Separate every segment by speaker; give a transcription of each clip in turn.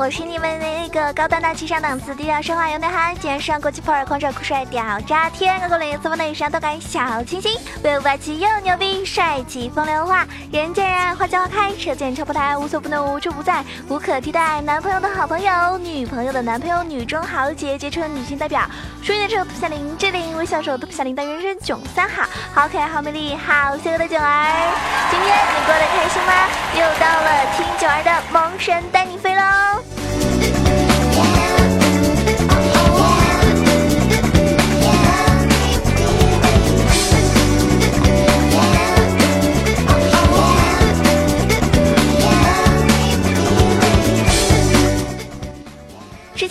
Speaker 1: 我是你们的那个高端大气上档次、低调奢华有内涵、今天上国际普尔狂拽酷帅屌炸天、高冷四方内伤动感小清新、威武霸气又牛逼、帅气风流话、人见人爱花见花开、车见车爆胎、无所不能无处不在、无可替代、男朋友的好朋友、女朋友的男朋友、女中豪杰、杰出女性代表、淑女的丑不下林志玲、微笑手都不下林的人生囧三好、好可爱、好美丽、好邪恶的囧儿。今天你过得开心吗？又到了听囧儿的萌神带你飞喽！thank you.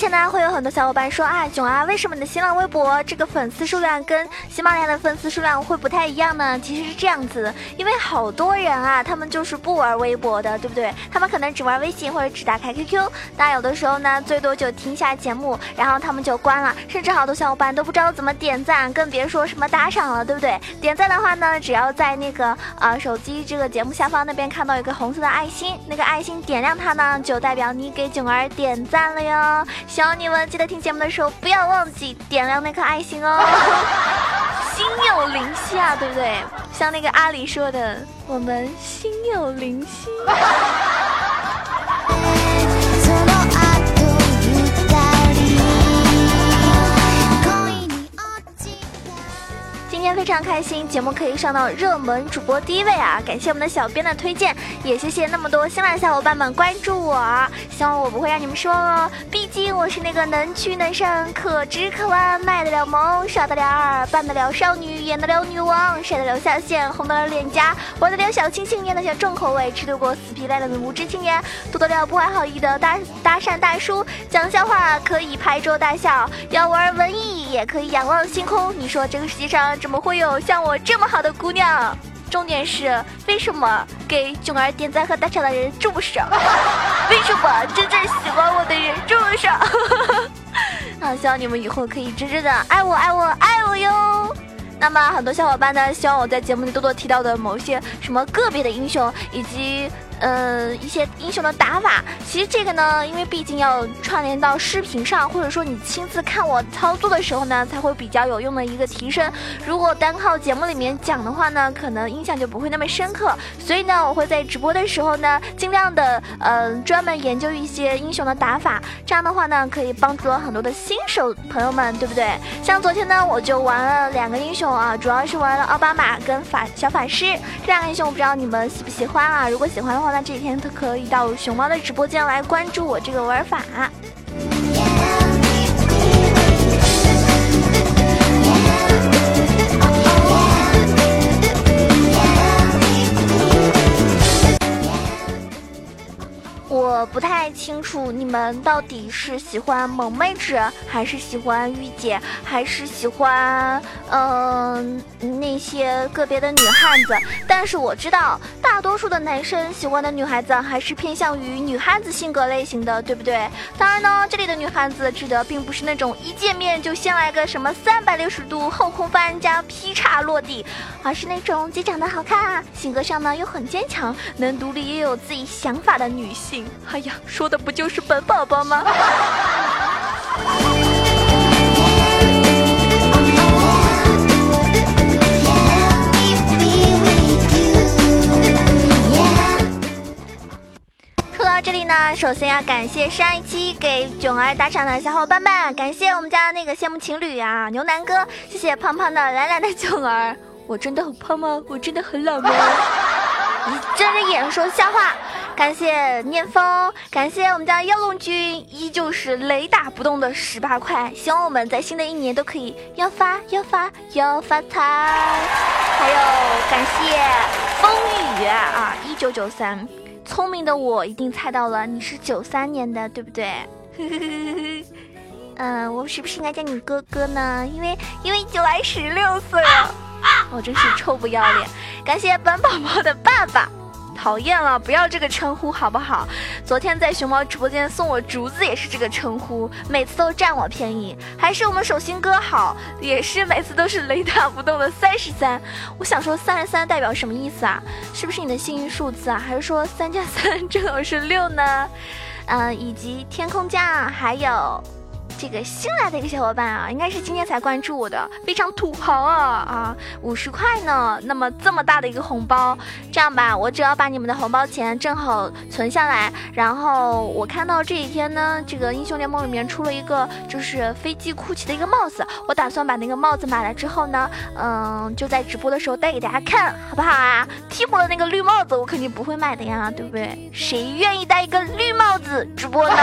Speaker 1: 前呢，会有很多小伙伴说啊，囧啊，为什么你的新浪微博这个粉丝数量跟喜马拉雅的粉丝数量会不太一样呢？其实是这样子，因为好多人啊，他们就是不玩微博的，对不对？他们可能只玩微信或者只打开 QQ，那有的时候呢，最多就听一下节目，然后他们就关了，甚至好多小伙伴都不知道怎么点赞，更别说什么打赏了，对不对？点赞的话呢，只要在那个呃手机这个节目下方那边看到一个红色的爱心，那个爱心点亮它呢，就代表你给囧儿点赞了哟。希望你们记得听节目的时候不要忘记点亮那颗爱心哦。心有灵犀啊，对不对？像那个阿里说的，我们心有灵犀。非常开心，节目可以上到热门主播第一位啊！感谢我们的小编的推荐，也谢谢那么多新来的小伙伴们关注我，希望我不会让你们失望哦。毕竟我是那个能屈能伸、可直可弯、卖得了萌、耍得了二、扮得了少女、演得了女王、晒得了下线、红得了脸颊、玩得了小清新、演得了重口味、吃得过死皮赖脸的无知青年、读得了不怀好意的搭搭讪大叔、讲笑话可以拍桌大笑，要玩文艺也可以仰望星空。你说这个世界上这么会有像我这么好的姑娘？重点是为什么给囧儿点赞和打赏的人这么少？为什么真正喜欢我的人这么少？啊，希望你们以后可以真正的爱我、爱我、爱我哟。那么很多小伙伴呢，希望我在节目里多多提到的某些什么个别的英雄，以及呃一些英雄的打法。其实这个呢，因为毕竟要串联到视频上，或者说你亲自看我操作的时候呢，才会比较有用的一个提升。如果单靠节目里面讲的话呢，可能印象就不会那么深刻。所以呢，我会在直播的时候呢，尽量的呃专门研究一些英雄的打法，这样的话呢，可以帮助很多的新手朋友们，对不对？像昨天呢，我就玩了两个英雄啊，主要是玩了奥巴马跟法小法师这两个英雄，我不知道你们喜不喜欢啊？如果喜欢的话，那这几天都可以到熊猫的直播间来关注我这个玩法。我不太清楚你们到底是喜欢萌妹纸，还是喜欢御姐，还是喜欢嗯、那些个别的女汉子。但是我知道，大多数的男生喜欢的女孩子还是偏向于女汉子性格类型的，对不对？当然呢，这里的女汉子指的并不是那种一见面就先来个什么三百六十度后空翻加劈叉落地，而是那种既长得好看，性格上呢又很坚强，能独立也有自己想法的女性。哎呀，说的不就是本宝宝吗？说到这里呢，首先要感谢上一期给囧儿打赏的小伙伴们，感谢我们家那个羡慕情侣啊，牛腩哥，谢谢胖胖的懒懒的囧儿，我真的很胖吗？我真的很懒吗？你睁着眼说瞎话。感谢念风，感谢我们家妖龙君，依旧是雷打不动的十八块。希望我们在新的一年都可以要发要发要发财。还有感谢风雨啊，一九九三，聪明的我一定猜到了，你是九三年的，对不对？嗯，我是不是应该叫你哥哥呢？因为因为九来十六岁了，我真是臭不要脸。感谢本宝宝的爸爸。讨厌了，不要这个称呼好不好？昨天在熊猫直播间送我竹子也是这个称呼，每次都占我便宜。还是我们手心哥好，也是每次都是雷打不动的 三十三。我想说三十三代表什么意思啊？是不是你的幸运数字啊？还是说三加三正好是六呢？嗯、以及天空酱，还有。这个新来的一个小伙伴啊，应该是今天才关注我的，非常土豪啊啊，五十块呢。那么这么大的一个红包，这样吧，我只要把你们的红包钱正好存下来，然后我看到这几天呢，这个英雄联盟里面出了一个就是飞机酷奇的一个帽子，我打算把那个帽子买来之后呢，嗯，就在直播的时候戴给大家看，好不好啊？替补的那个绿帽子我肯定不会买的呀，对不对？谁愿意戴一个绿帽子直播呢？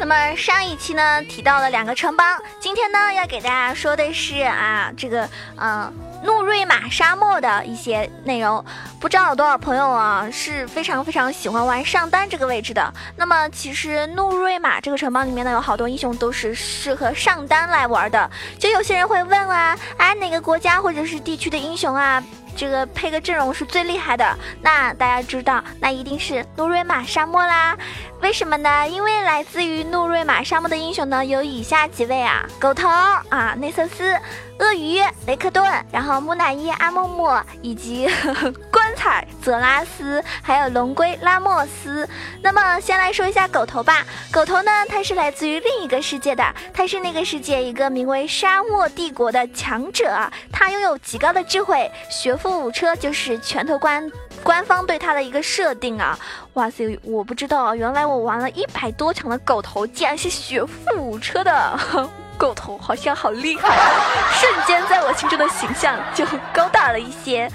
Speaker 1: 那么上一期呢提到了两个城邦，今天呢要给大家说的是啊，这个嗯。怒瑞玛沙漠的一些内容，不知道有多少朋友啊是非常非常喜欢玩上单这个位置的。那么其实怒瑞玛这个城堡里面呢，有好多英雄都是适合上单来玩的。就有些人会问啊，哎哪个国家或者是地区的英雄啊，这个配个阵容是最厉害的？那大家知道，那一定是怒瑞玛沙漠啦。为什么呢？因为来自于怒瑞玛沙漠的英雄呢，有以下几位啊：狗头啊，内瑟斯、鳄鱼、雷克顿，然后木乃伊阿木木，以及呵呵怪材泽拉斯，还有龙龟拉莫斯。那么先来说一下狗头吧。狗头呢，它是来自于另一个世界的，它是那个世界一个名为沙漠帝国的强者，他拥有极高的智慧，学富五车就是拳头官官方对他的一个设定啊。哇塞，我不知道啊，原来我玩了一百多场的狗头，竟然是学富五车的 狗头，好像好厉害！瞬间在我心中的形象就 高大了一些。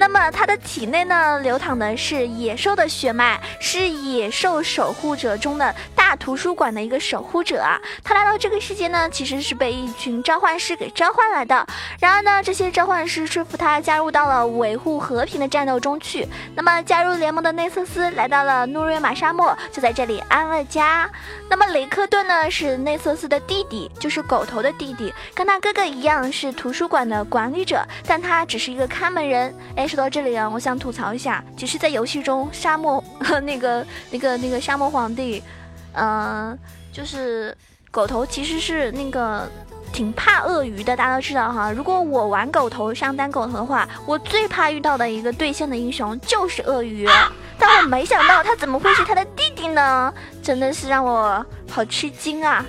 Speaker 1: 那么它的体内呢，流淌的是野兽的血脉，是野兽守护者中的大图书馆的一个守护者啊。他来到这个世界呢，其实是被一群召唤师给召唤来的。然而呢，这些召唤师说服他加入到了维护和平的战斗中去。那么加入联盟的内瑟斯来到了诺瑞玛沙漠，就在这里安了家。那么雷克顿呢，是内瑟斯的弟弟，就是狗头的弟弟，跟他哥哥一样是图书馆的管理者，但他只是一个看门人。哎，说到这里啊，我想吐槽一下，其实，在游戏中，沙漠 那个那个那个沙漠皇帝，嗯、就是狗头其实是那个。挺怕鳄鱼的，大家都知道哈。如果我玩狗头上单狗头的话，我最怕遇到的一个对线的英雄就是鳄鱼。但我没想到他怎么会是他的弟弟呢？真的是让我好吃惊啊！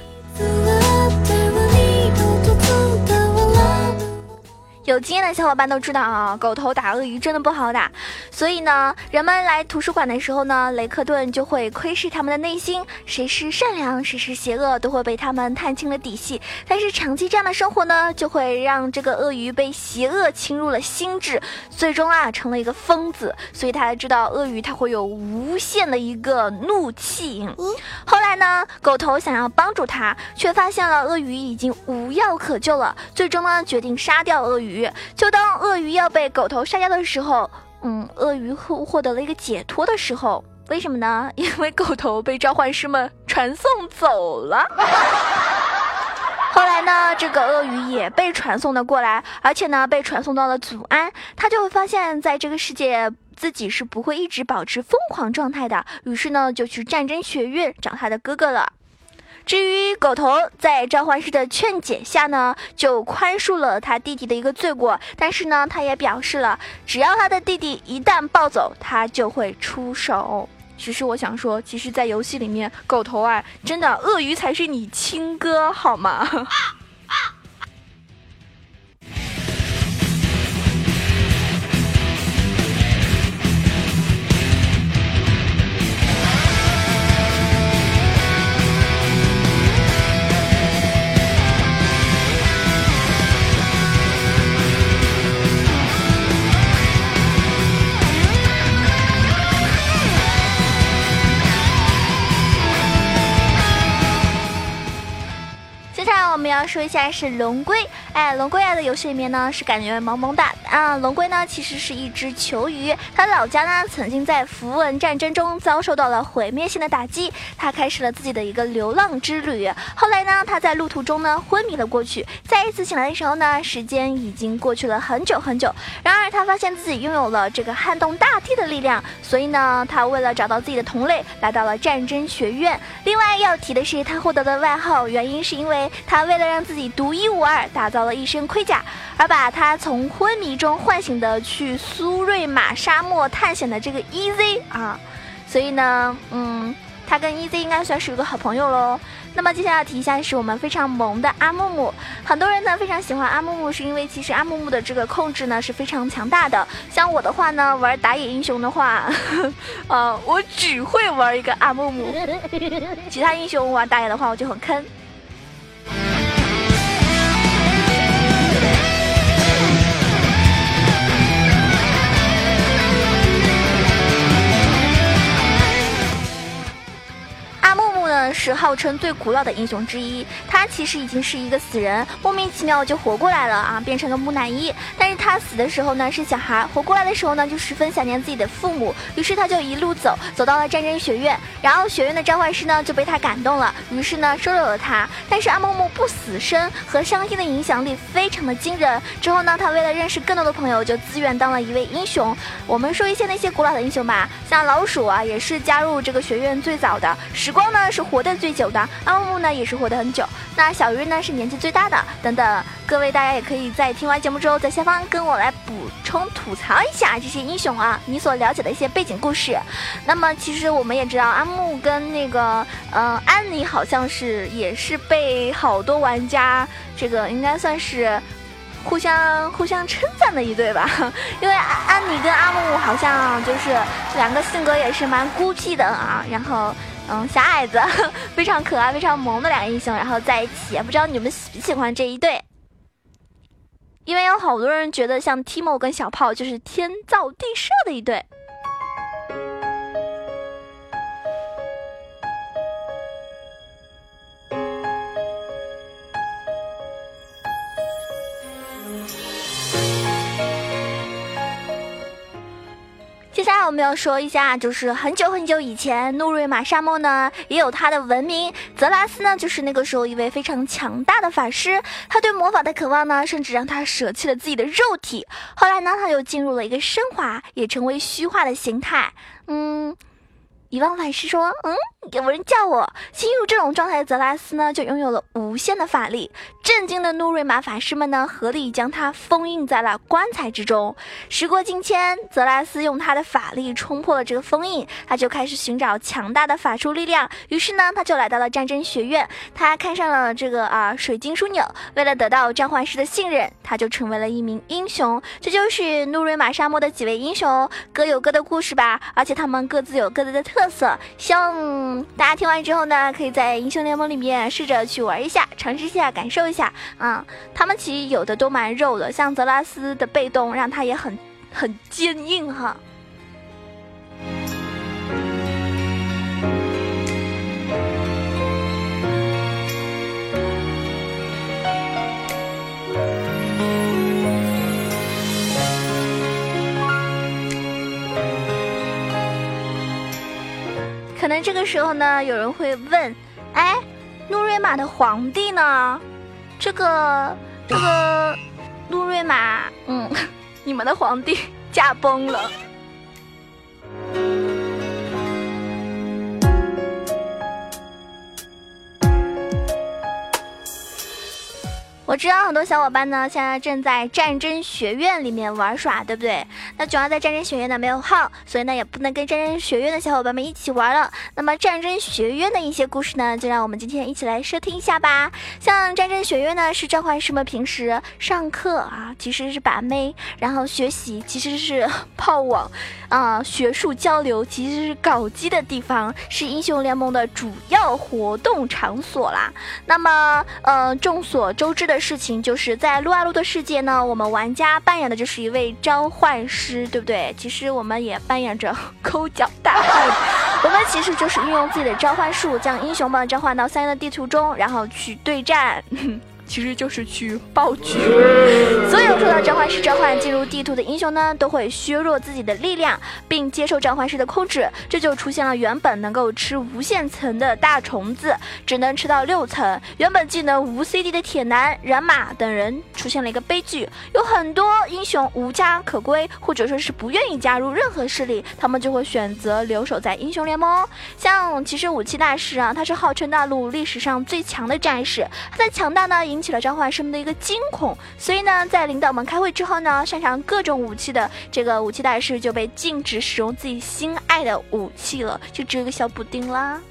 Speaker 1: 有经验的小伙伴都知道啊，狗头打鳄鱼真的不好打，所以呢，人们来图书馆的时候呢，雷克顿就会窥视他们的内心，谁是善良，谁是邪恶，都会被他们探清了底细。但是长期这样的生活呢，就会让这个鳄鱼被邪恶侵入了心智，最终啊成了一个疯子。所以他才知道鳄鱼它会有无限的一个怒气。后来呢，狗头想要帮助他，却发现了鳄鱼已经无药可救了，最终呢决定杀掉鳄鱼。就当鳄鱼要被狗头杀掉的时候，嗯，鳄鱼获获得了一个解脱的时候，为什么呢？因为狗头被召唤师们传送走了。后来呢，这个鳄鱼也被传送了过来，而且呢，被传送到了祖安。他就会发现，在这个世界，自己是不会一直保持疯狂状态的。于是呢，就去战争学院找他的哥哥了。至于狗头，在召唤师的劝解下呢，就宽恕了他弟弟的一个罪过。但是呢，他也表示了，只要他的弟弟一旦暴走，他就会出手。其实我想说，其实，在游戏里面，狗头啊，真的鳄鱼才是你亲哥，好吗？说一下是龙龟。哎，龙龟啊的游戏里面呢是感觉萌萌哒啊。龙龟呢其实是一只球鱼，它老家呢曾经在符文战争中遭受到了毁灭性的打击，它开始了自己的一个流浪之旅。后来呢，它在路途中呢昏迷了过去，再一次醒来的时候呢，时间已经过去了很久很久。然而他发现自己拥有了这个撼动大地的力量，所以呢，他为了找到自己的同类，来到了战争学院。另外要提的是，他获得的外号原因是因为他为了让自己独一无二，打造了一身盔甲，而把他从昏迷中唤醒的去苏瑞玛沙漠探险的这个 EZ 啊，所以呢，嗯，他跟 EZ 应该算是一个好朋友喽。那么接下来提一下是我们非常萌的阿木木，很多人呢非常喜欢阿木木，是因为其实阿木木的这个控制呢是非常强大的。像我的话呢，玩打野英雄的话，呃，我只会玩一个阿木木，其他英雄玩打野的话我就很坑。是号称最古老的英雄之一，他其实已经是一个死人，莫名其妙就活过来了啊，变成了木乃伊。但是他死的时候呢是小孩，活过来的时候呢就十分想念自己的父母，于是他就一路走，走到了战争学院，然后学院的召唤师呢就被他感动了，于是呢收留了他。但是阿木木不死身和伤心的影响力非常的惊人。之后呢，他为了认识更多的朋友，就自愿当了一位英雄。我们说一些那些古老的英雄吧，像老鼠啊，也是加入这个学院最早的。时光呢是。活活得最久的阿木木呢，也是活得很久。那小鱼呢，是年纪最大的。等等，各位大家也可以在听完节目之后，在下方跟我来补充吐槽一下这些英雄啊，你所了解的一些背景故事。那么，其实我们也知道，阿木跟那个嗯安妮好像是也是被好多玩家这个应该算是互相互相称赞的一对吧？因为安妮跟阿木好像就是两个性格也是蛮孤僻的啊，然后。嗯，小矮子非常可爱、非常萌的两个英雄，然后在一起，不知道你们喜不喜欢这一对？因为有好多人觉得像 Timo 跟小炮就是天造地设的一对。我们要说一下，就是很久很久以前，怒瑞玛沙漠呢也有它的文明。泽拉斯呢，就是那个时候一位非常强大的法师，他对魔法的渴望呢，甚至让他舍弃了自己的肉体。后来呢，他又进入了一个升华，也成为虚化的形态。嗯。遗忘法师说：“嗯，有人叫我。”进入这种状态的泽拉斯呢，就拥有了无限的法力。震惊的怒瑞玛法师们呢，合力将他封印在了棺材之中。时过境迁，泽拉斯用他的法力冲破了这个封印，他就开始寻找强大的法术力量。于是呢，他就来到了战争学院。他看上了这个啊水晶枢纽，为了得到召唤师的信任，他就成为了一名英雄。这就是怒瑞玛沙漠的几位英雄，各有各的故事吧，而且他们各自有各自的特。色，希大家听完之后呢，可以在英雄联盟里面试着去玩一下，尝试一下，感受一下啊。他们其实有的都蛮肉的，像泽拉斯的被动让他也很很坚硬哈。这个时候呢，有人会问：“哎，路瑞玛的皇帝呢？这个这个路瑞玛，嗯，你们的皇帝驾崩了。”我知道很多小伙伴呢，现在正在战争学院里面玩耍，对不对？那主要在战争学院呢没有号，所以呢也不能跟战争学院的小伙伴们一起玩了。那么战争学院的一些故事呢，就让我们今天一起来收听一下吧。像战争学院呢，是召唤师们平时上课啊，其实是把妹，然后学习其实是 炮网，啊，学术交流其实是搞基的地方，是英雄联盟的主要活动场所啦。那么，呃，众所周知的。事情就是在撸啊撸的世界呢，我们玩家扮演的就是一位召唤师，对不对？其实我们也扮演着抠脚大汉，我们其实就是运用自己的召唤术，将英雄们召唤到相应的地图中，然后去对战。其实就是去爆菊。所有受到召唤师召唤进入地图的英雄呢，都会削弱自己的力量，并接受召唤师的控制，这就出现了原本能够吃无限层的大虫子，只能吃到六层；原本技能无 CD 的铁男、人马等人出现了一个悲剧，有很多英雄无家可归，或者说是不愿意加入任何势力，他们就会选择留守在英雄联盟。像其实武器大师啊，他是号称大陆历史上最强的战士，他的强大呢引起了召唤师们的一个惊恐，所以呢，在领导们开会之后呢，擅长各种武器的这个武器大师就被禁止使用自己心爱的武器了，就只有个小补丁啦。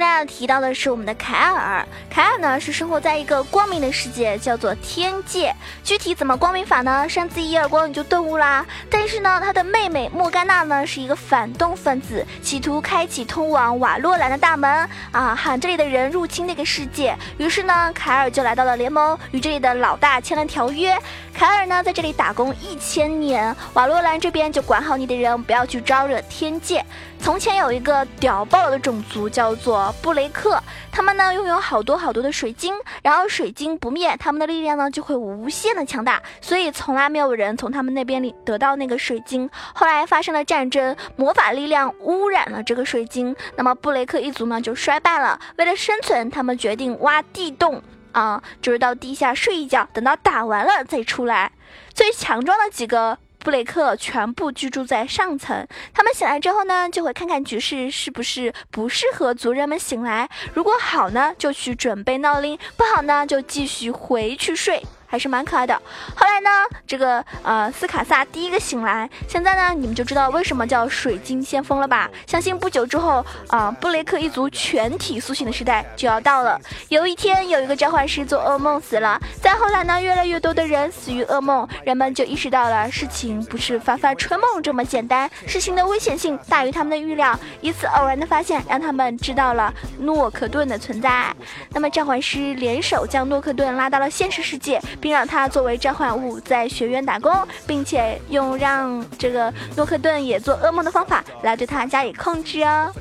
Speaker 1: 现在要提到的是我们的凯尔，凯尔呢是生活在一个光明的世界，叫做天界。具体怎么光明法呢？扇自己一耳光你就顿悟啦。但是呢，他的妹妹莫甘娜呢是一个反动分子，企图开启通往瓦洛兰的大门啊，喊这里的人入侵那个世界。于是呢，凯尔就来到了联盟，与这里的老大签了条约。凯尔呢在这里打工一千年，瓦洛兰这边就管好你的人，不要去招惹天界。从前有一个屌爆了的种族叫做布雷克，他们呢拥有好多好多的水晶，然后水晶不灭，他们的力量呢就会无限的强大，所以从来没有人从他们那边里得到那个水晶。后来发生了战争，魔法力量污染了这个水晶，那么布雷克一族呢就衰败了。为了生存，他们决定挖地洞啊，就是到地下睡一觉，等到打完了再出来。最强壮的几个。布雷克全部居住在上层，他们醒来之后呢，就会看看局势是不是不适合族人们醒来。如果好呢，就去准备闹铃；不好呢，就继续回去睡。还是蛮可爱的。后来呢，这个呃斯卡萨第一个醒来，现在呢你们就知道为什么叫水晶先锋了吧？相信不久之后啊，布雷克一族全体苏醒的时代就要到了。有一天，有一个召唤师做噩梦死了，再后来呢，越来越多的人死于噩梦，人们就意识到了事情不是发发春梦这么简单，事情的危险性大于他们的预料。一次偶然的发现，让他们知道了诺克顿的存在。那么召唤师联手将诺克顿拉到了现实世界。并让他作为召唤物在学院打工，并且用让这个诺克顿也做噩梦的方法来对他加以控制哦。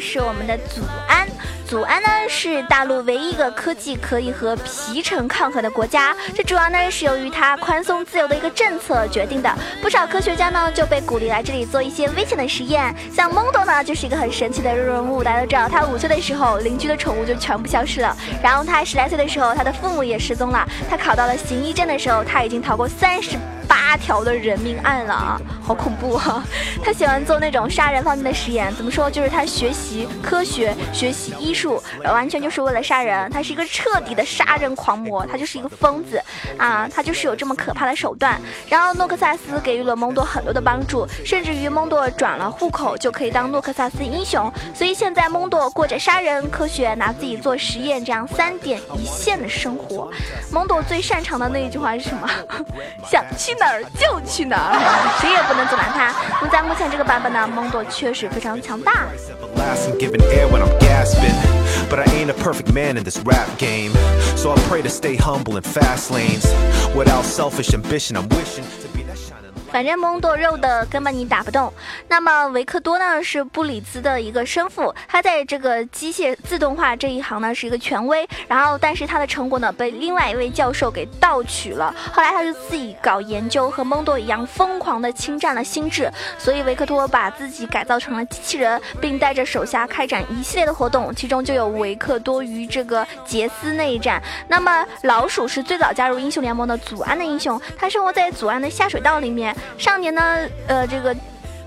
Speaker 1: 是我们的祖安。祖安呢是大陆唯一一个科技可以和皮城抗衡的国家，这主要呢是由于它宽松自由的一个政策决定的。不少科学家呢就被鼓励来这里做一些危险的实验，像蒙多呢就是一个很神奇的人物。大家都知道，他五岁的时候邻居的宠物就全部消失了，然后他十来岁的时候他的父母也失踪了。他考到了行医证的时候，他已经逃过三十。八条的人命案了啊，好恐怖啊！他喜欢做那种杀人方面的实验，怎么说？就是他学习科学，学习医术，完全就是为了杀人。他是一个彻底的杀人狂魔，他就是一个疯子啊！他就是有这么可怕的手段。然后诺克萨斯给予了蒙多很多的帮助，甚至于蒙多转了户口就可以当诺克萨斯英雄。所以现在蒙多过着杀人、科学、拿自己做实验这样三点一线的生活。蒙多最擅长的那一句话是什么？想去。哪儿就去哪儿，谁也不能阻拦他。那在目前这个版本呢，蒙多确实非常强大。
Speaker 2: But I ain't a perfect man in this rap game. So I pray to stay humble in fast lanes. Without selfish ambition, I'm wishing
Speaker 1: 反正蒙多肉的根本你打不动。那么维克多呢是布里兹的一个生父，他在这个机械自动化这一行呢是一个权威。然后，但是他的成果呢被另外一位教授给盗取了。后来他就自己搞研究，和蒙多一样疯狂的侵占了心智。所以维克多把自己改造成了机器人，并带着手下开展一系列的活动，其中就有维克多与这个杰斯那一战。那么老鼠是最早加入英雄联盟的祖安的英雄，他生活在祖安的下水道里面。上年呢，呃，这个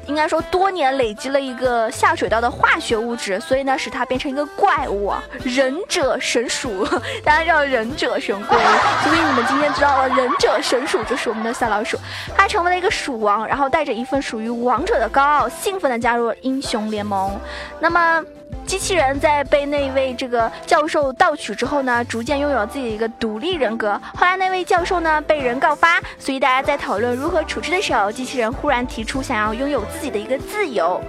Speaker 1: 应该说多年累积了一个下水道的化学物质，所以呢，使它变成一个怪物——忍者神鼠。大家知道忍者神龟，所以你们今天知道了，忍者神鼠就是我们的小老鼠。它成为了一个鼠王，然后带着一份属于王者的高傲，兴奋地加入英雄联盟。那么。机器人在被那位这个教授盗取之后呢，逐渐拥有自己的一个独立人格。后来那位教授呢被人告发，所以大家在讨论如何处置的时候，机器人忽然提出想要拥有自己的一个自由。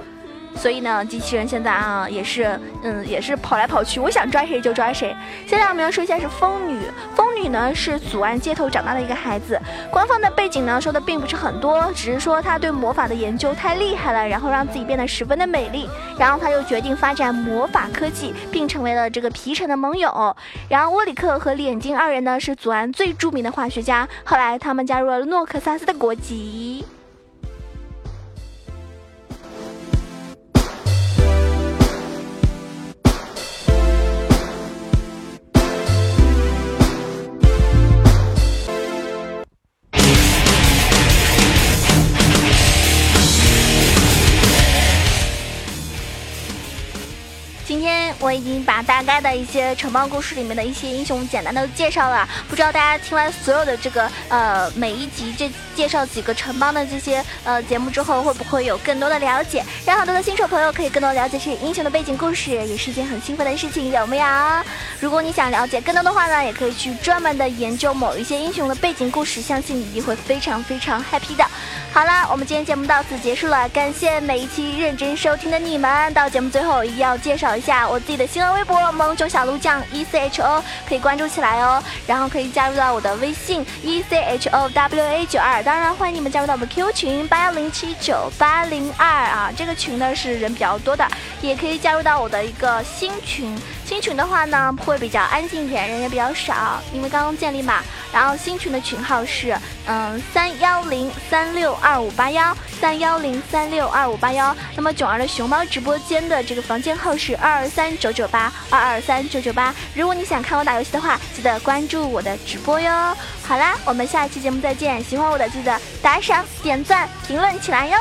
Speaker 1: 所以呢，机器人现在啊也是，嗯，也是跑来跑去，我想抓谁就抓谁。现在我们要说一下是风女，风女呢是祖安街头长大的一个孩子。官方的背景呢说的并不是很多，只是说她对魔法的研究太厉害了，然后让自己变得十分的美丽，然后她又决定发展魔法科技，并成为了这个皮城的盟友。然后沃里克和脸睛二人呢是祖安最著名的化学家，后来他们加入了诺克萨斯的国籍。我已经把大概的一些城邦故事里面的一些英雄简单的介绍了，不知道大家听完所有的这个呃每一集这介绍几个城邦的这些呃节目之后，会不会有更多的了解？让很多的新手朋友可以更多了解这些英雄的背景故事，也是一件很兴奋的事情，有没有？如果你想了解更多的话呢，也可以去专门的研究某一些英雄的背景故事，相信你一定会非常非常 happy 的。好了，我们今天节目到此结束了，感谢每一期认真收听的你们。到节目最后，一定要介绍一下我自己的新浪微博“萌囧小鹿酱 E C H O”，可以关注起来哦。然后可以加入到我的微信 “E C H O W A 九二”，当然欢迎你们加入到我们 Q 群八幺零七九八零二啊，这个群呢是人比较多的，也可以加入到我的一个新群。新群的话呢会比较安静一点，人也比较少，因为刚刚建立嘛。然后新群的群号是嗯三幺零三六二五八幺三幺零三六二五八幺。那么囧儿的熊猫直播间的这个房间号是二二三九九八二二三九九八。如果你想看我打游戏的话，记得关注我的直播哟。好啦，我们下一期节目再见。喜欢我的记得打赏、点赞、评论起来哟。